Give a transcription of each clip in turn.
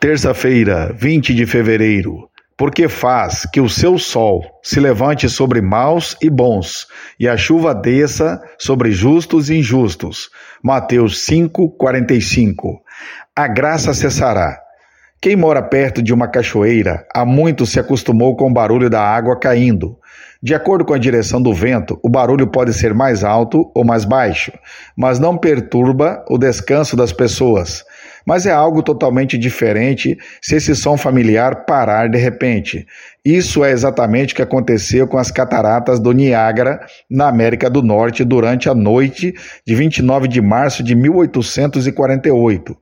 Terça-feira, 20 de fevereiro. Porque faz que o seu sol se levante sobre maus e bons, e a chuva desça sobre justos e injustos. Mateus 5, 45. A graça cessará. Quem mora perto de uma cachoeira há muito se acostumou com o barulho da água caindo. De acordo com a direção do vento, o barulho pode ser mais alto ou mais baixo, mas não perturba o descanso das pessoas. Mas é algo totalmente diferente se esse som familiar parar de repente. Isso é exatamente o que aconteceu com as cataratas do Niágara, na América do Norte, durante a noite de 29 de março de 1848.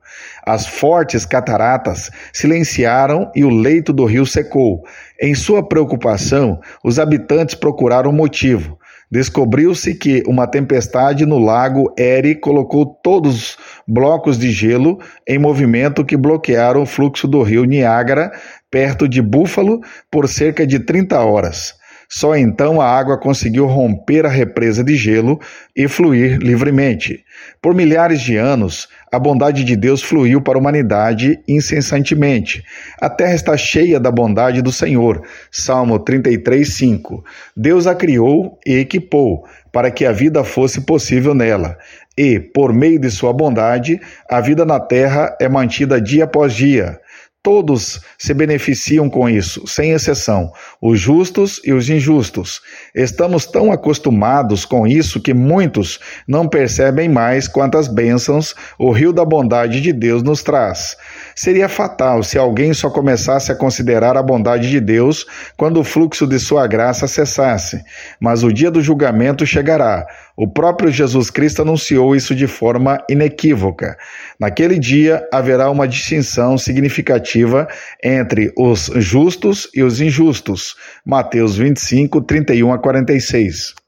As fortes cataratas silenciaram e o leito do rio secou. Em sua preocupação, os habitantes procuraram motivo. Descobriu-se que uma tempestade no lago Erie colocou todos os blocos de gelo em movimento que bloquearam o fluxo do rio Niágara, perto de Buffalo, por cerca de 30 horas. Só então a água conseguiu romper a represa de gelo e fluir livremente. Por milhares de anos, a bondade de Deus fluiu para a humanidade incessantemente. A terra está cheia da bondade do Senhor. Salmo 33, 5. Deus a criou e equipou para que a vida fosse possível nela. E, por meio de sua bondade, a vida na terra é mantida dia após dia. Todos se beneficiam com isso, sem exceção, os justos e os injustos. Estamos tão acostumados com isso que muitos não percebem mais quantas bênçãos o rio da bondade de Deus nos traz. Seria fatal se alguém só começasse a considerar a bondade de Deus quando o fluxo de sua graça cessasse. Mas o dia do julgamento chegará. O próprio Jesus Cristo anunciou isso de forma inequívoca. Naquele dia haverá uma distinção significativa entre os justos e os injustos. Mateus 25, 31 a 46.